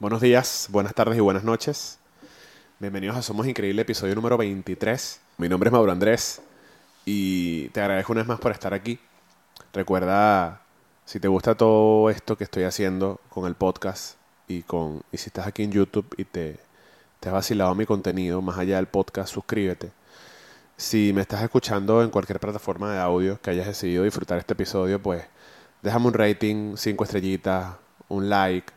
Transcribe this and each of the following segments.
Buenos días, buenas tardes y buenas noches. Bienvenidos a Somos Increíble, episodio número 23. Mi nombre es Mauro Andrés y te agradezco una vez más por estar aquí. Recuerda, si te gusta todo esto que estoy haciendo con el podcast y, con, y si estás aquí en YouTube y te, te has vacilado mi contenido más allá del podcast, suscríbete. Si me estás escuchando en cualquier plataforma de audio que hayas decidido disfrutar este episodio, pues déjame un rating, cinco estrellitas, un like,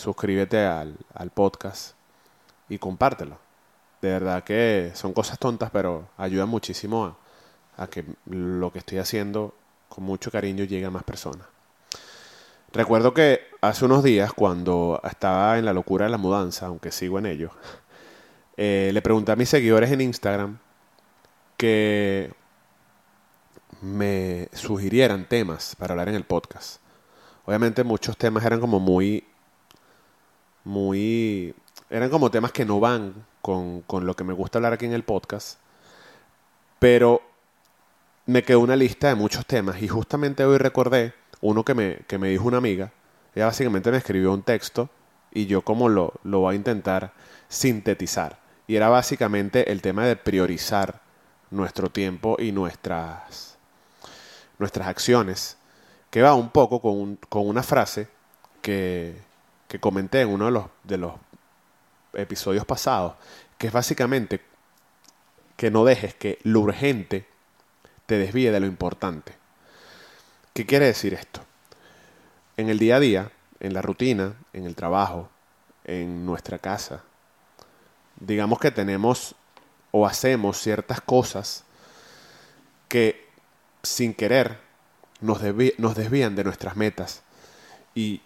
suscríbete al, al podcast y compártelo. De verdad que son cosas tontas, pero ayudan muchísimo a, que lo que estoy haciendo con mucho cariño llegue a más personas. Recuerdo que hace unos días, cuando estaba en la locura de la mudanza, aunque sigo en ello, eh, le pregunté a mis seguidores en Instagram que me sugirieran temas para hablar en el podcast. Obviamente muchos temas eran como muy, muy, eran como temas que no van con, con lo que me gusta hablar aquí en el podcast, pero me quedó una lista de muchos temas y justamente hoy recordé uno que me, que me dijo una amiga. Ella básicamente me escribió un texto y yo como lo, lo voy a intentar sintetizar. Y era básicamente el tema de priorizar nuestro tiempo y nuestras, nuestras acciones, que va un poco con, con una frase que, que comenté en uno de los, de los episodios pasados, que es básicamente que no dejes que lo urgente te desvíe de lo importante. ¿Qué quiere decir esto? En el día a día, en la rutina, en el trabajo, en nuestra casa, digamos que tenemos o hacemos ciertas cosas que sin querer nos, nos desvían de nuestras metas. ¿Y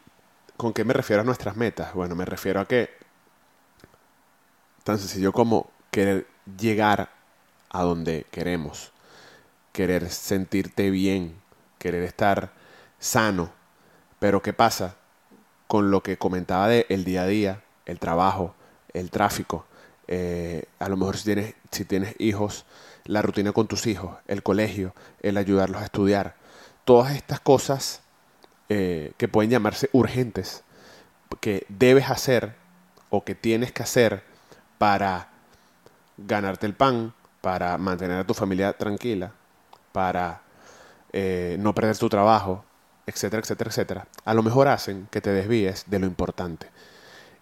con qué me refiero a nuestras metas? Bueno, me refiero a que tan sencillo como querer llegar a donde queremos, querer sentirte bien, querer estar sano. Pero ¿qué pasa con lo que comentaba de el día a día, el trabajo, el tráfico? Eh, a lo mejor si tienes, si tienes hijos, la rutina con tus hijos, el colegio, el ayudarlos a estudiar. Todas estas cosas eh, que pueden llamarse urgentes, que debes hacer o que tienes que hacer para ganarte el pan, para mantener a tu familia tranquila, para eh, no perder tu trabajo, etcétera, etcétera, etcétera, a lo mejor hacen que te desvíes de lo importante.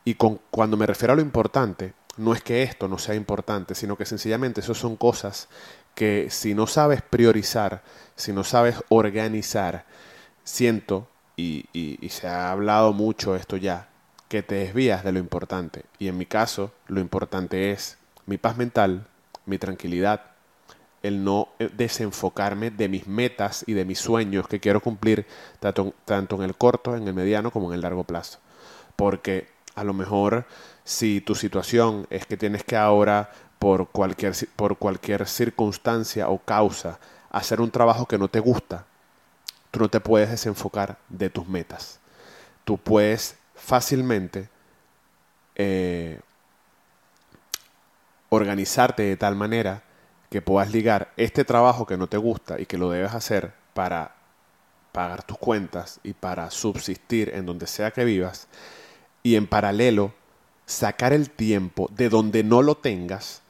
Y con, cuando me refiero a lo importante, no es que esto no sea importante, sino que sencillamente eso son cosas que si no sabes priorizar, si no sabes organizar, siento, y, se ha hablado mucho esto ya, que te desvías de lo importante. Y en mi caso, lo importante es mi paz mental, mi tranquilidad, el no eh, desenfocarme de mis metas y de mis sueños que quiero cumplir tanto, tanto, en el corto, en el mediano como en el largo plazo. Porque a lo mejor si tu situación es que tienes que ahora por cualquier, por cualquier circunstancia o causa hacer un trabajo que no te gusta, tú no te puedes desenfocar de tus metas. Tú puedes fácilmente eh, organizarte de tal manera que puedas ligar este trabajo que no te gusta y que lo debes hacer para pagar tus cuentas y para subsistir en donde sea que vivas y en paralelo sacar el tiempo de donde no lo tengas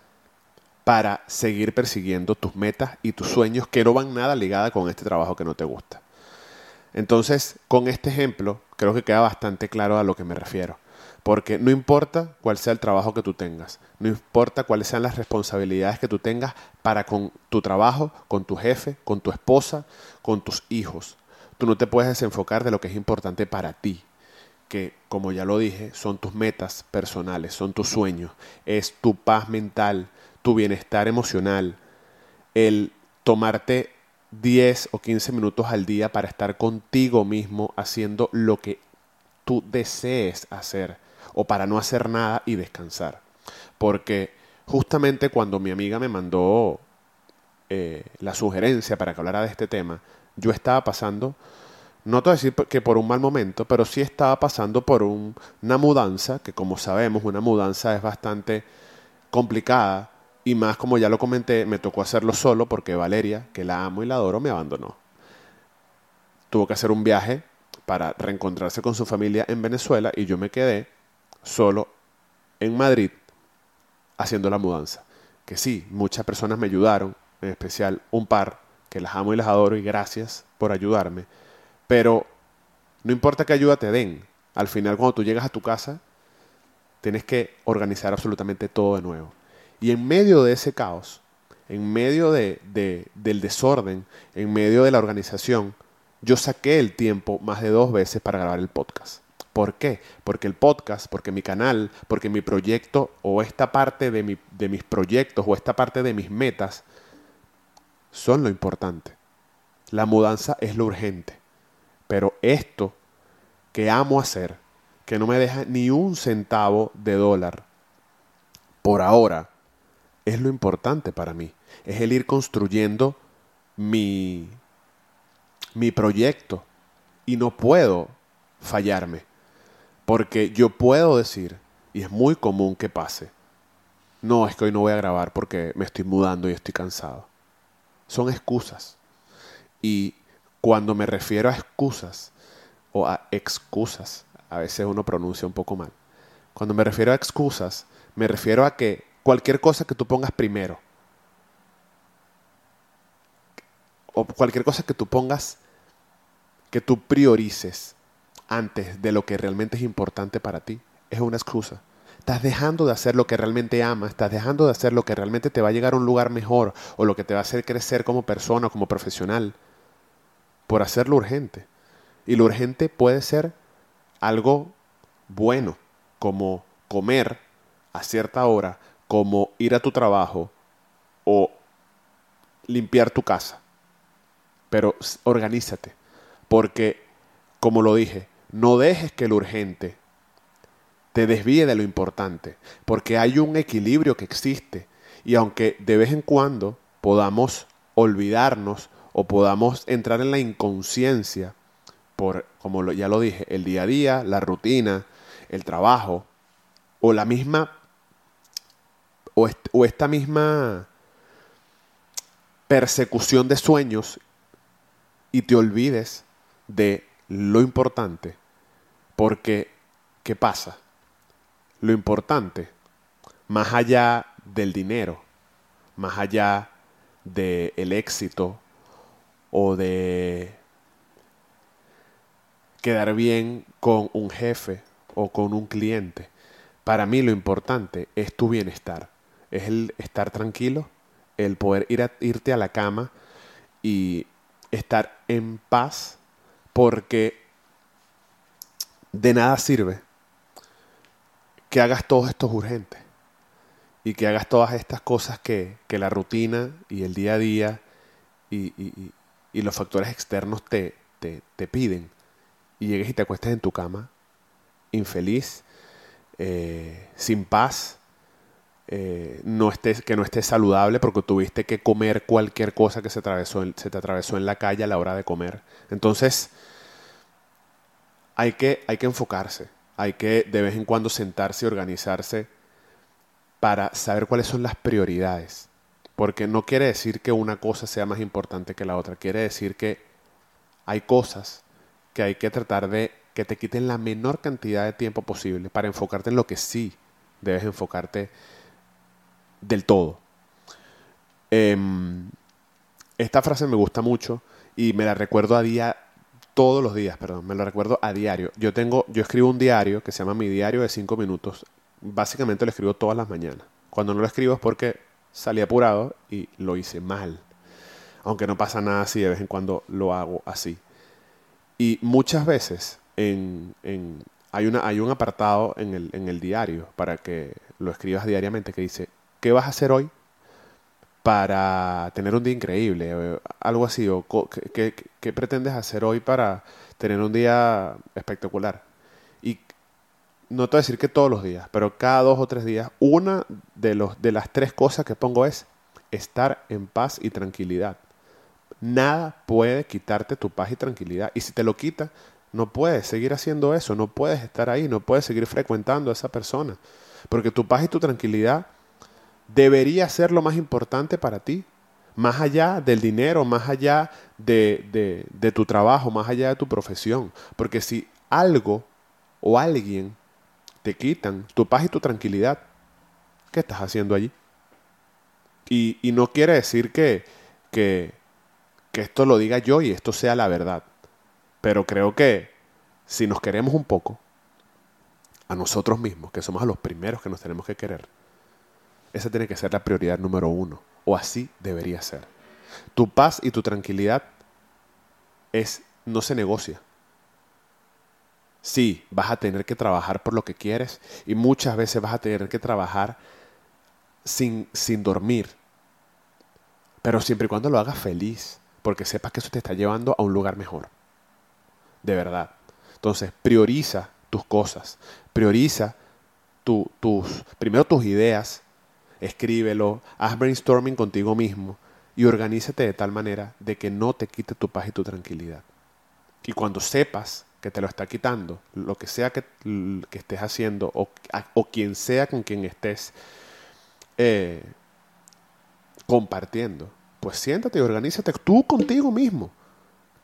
para seguir persiguiendo tus metas y tus sueños que no van nada ligada con este trabajo que no te gusta. Entonces, con este ejemplo, creo que queda bastante claro a lo que me refiero. Porque no importa cuál sea el trabajo que tú tengas, no importa cuáles sean las responsabilidades que tú tengas para con tu trabajo, con tu jefe, con tu esposa, con tus hijos. Tú no te puedes desenfocar de lo que es importante para ti, que como ya lo dije, son tus metas personales, son tus sueños, es tu paz mental, tu bienestar emocional, el tomarte 10 o 15 minutos al día para estar contigo mismo haciendo lo que tú desees hacer o para no hacer nada y descansar. Porque justamente cuando mi amiga me mandó eh, la sugerencia para que hablara de este tema, yo estaba pasando, no te voy a decir que por un mal momento, pero sí estaba pasando por un, una mudanza, que como sabemos, una mudanza es bastante complicada, y más como ya lo comenté, me tocó hacerlo solo porque Valeria, que la amo y la adoro, me abandonó. Tuvo que hacer un viaje para reencontrarse con su familia en Venezuela y yo me quedé solo en Madrid haciendo la mudanza. Que sí, muchas personas me ayudaron, en especial un par, que las amo y las adoro y gracias por ayudarme. Pero no importa qué ayuda te den, al final cuando tú llegas a tu casa, tienes que organizar absolutamente todo de nuevo. Y en medio de ese caos, en medio de, del desorden, en medio de la organización, yo saqué el tiempo más de dos veces para grabar el podcast. ¿Por qué? Porque el podcast, porque mi canal, porque mi proyecto o esta parte de, mi, de mis proyectos o esta parte de mis metas son lo importante. La mudanza es lo urgente. Pero esto que amo hacer, que no me deja ni un centavo de dólar por ahora, es lo importante para mí. Es el ir construyendo mi, mi proyecto. Y no puedo fallarme. Porque yo puedo decir, y es muy común que pase, no, es que hoy no voy a grabar porque me estoy mudando y estoy cansado. Son excusas. Y cuando me refiero a excusas o a excusas, a veces uno pronuncia un poco mal. Cuando me refiero a excusas, me refiero a que cualquier cosa que tú pongas primero, o cualquier cosa que tú pongas, que tú priorices, antes de lo que realmente es importante para ti, es una excusa. Estás dejando de hacer lo que realmente amas, estás dejando de hacer lo que realmente te va a llegar a un lugar mejor o lo que te va a hacer crecer como persona, como profesional, por hacerlo urgente. Y lo urgente puede ser algo bueno, como comer a cierta hora, como ir a tu trabajo o limpiar tu casa. Pero organízate, porque, como lo dije, no dejes que lo urgente te desvíe de lo importante, porque hay un equilibrio que existe. Y aunque de vez en cuando podamos olvidarnos o podamos entrar en la inconsciencia por, como ya lo dije, el día a día, la rutina, el trabajo, o la misma, o, esta misma persecución de sueños y te olvides de lo importante porque, ¿qué pasa? Lo importante, más allá del dinero, más allá del éxito o de quedar bien con un jefe o con un cliente, para mí lo importante es tu bienestar, es el estar tranquilo, el poder ir a, irte a la cama y estar en paz porque de nada sirve que hagas todos estos urgentes y que hagas todas estas cosas que, la rutina y el día a día y, los factores externos te, te, piden. Y llegues y te acuestes en tu cama infeliz, eh, sin paz, eh, no estés, que no estés saludable porque tuviste que comer cualquier cosa que se, se te atravesó en la calle a la hora de comer. Entonces, hay que, hay que enfocarse, hay que de vez en cuando sentarse y organizarse para saber cuáles son las prioridades. Porque no quiere decir que una cosa sea más importante que la otra, quiere decir que hay cosas que hay que tratar de que te quiten la menor cantidad de tiempo posible para enfocarte en lo que sí debes enfocarte del todo. Em, esta frase me gusta mucho y me la recuerdo a día todos los días, perdón, me lo recuerdo a diario. Yo tengo, yo escribo un diario que se llama Mi Diario de 5 Minutos. Básicamente lo escribo todas las mañanas. Cuando no lo escribo es porque salí apurado y lo hice mal. Aunque no pasa nada si de vez en cuando lo hago así. Y muchas veces hay un apartado en el, en el diario para que lo escribas diariamente que dice, ¿qué vas a hacer hoy para tener un día increíble, algo así, o qué, pretendes hacer hoy para tener un día espectacular. Y no te voy a decir que todos los días, pero cada dos o tres días, una de, los, de las tres cosas que pongo es estar en paz y tranquilidad. Nada puede quitarte tu paz y tranquilidad. Y si te lo quita, no puedes seguir haciendo eso, no puedes estar ahí, no puedes seguir frecuentando a esa persona. Porque tu paz y tu tranquilidad debería ser lo más importante para ti, más allá del dinero, más allá de, de, tu trabajo, más allá de tu profesión. Porque si algo o alguien te quitan tu paz y tu tranquilidad, ¿qué estás haciendo allí? Y, y no quiere decir que, que, que esto lo diga yo y esto sea la verdad. Pero creo que si nos queremos un poco, a nosotros mismos, que somos a los primeros que nos tenemos que querer, esa tiene que ser la prioridad número uno. O así debería ser. Tu paz y tu tranquilidad es, no se negocia. Sí, vas a tener que trabajar por lo que quieres y muchas veces vas a tener que trabajar sin, sin dormir. Pero siempre y cuando lo hagas feliz, porque sepas que eso te está llevando a un lugar mejor. De verdad. Entonces, prioriza tus cosas, prioriza tus, primero tus ideas, escríbelo, haz brainstorming contigo mismo y organízate de tal manera de que no te quite tu paz y tu tranquilidad. Y cuando sepas que te lo está quitando, lo que sea que, que estés haciendo o, o, quien sea con quien estés eh, compartiendo, pues siéntate y organízate tú contigo mismo.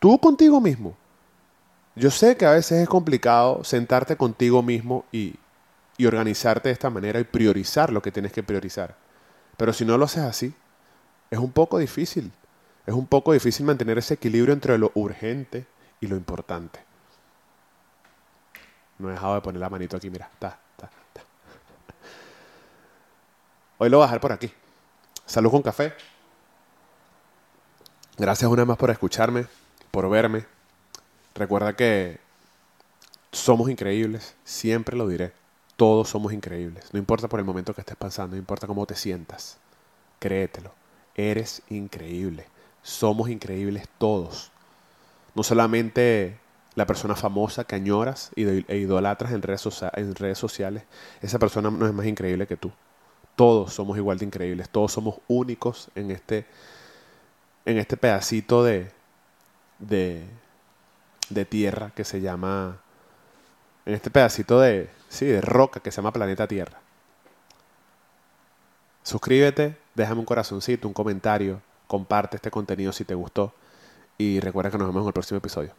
Tú contigo mismo. Yo sé que a veces es complicado sentarte contigo mismo y, y organizarte de esta manera y priorizar lo que tienes que priorizar. Pero si no lo haces así, es un poco difícil. Es un poco difícil mantener ese equilibrio entre lo urgente y lo importante. No he dejado de poner la manito aquí, mira. Ta, ta, ta. Hoy lo voy a dejar por aquí. Salud con café. Gracias una vez más por escucharme, por verme. Recuerda que somos increíbles, siempre lo diré. Todos somos increíbles. No importa por el momento que estés pasando, no importa cómo te sientas. Créetelo. Eres increíble. Somos increíbles todos. No solamente la persona famosa que añoras e idolatras en redes, en redes sociales. Esa persona no es más increíble que tú. Todos somos igual de increíbles. Todos somos únicos en este en este pedacito de, de, de tierra que se llama, en este pedacito de, sí, de roca que se llama planeta Tierra. Suscríbete, déjame un corazoncito, un comentario, comparte este contenido si te gustó y recuerda que nos vemos en el próximo episodio.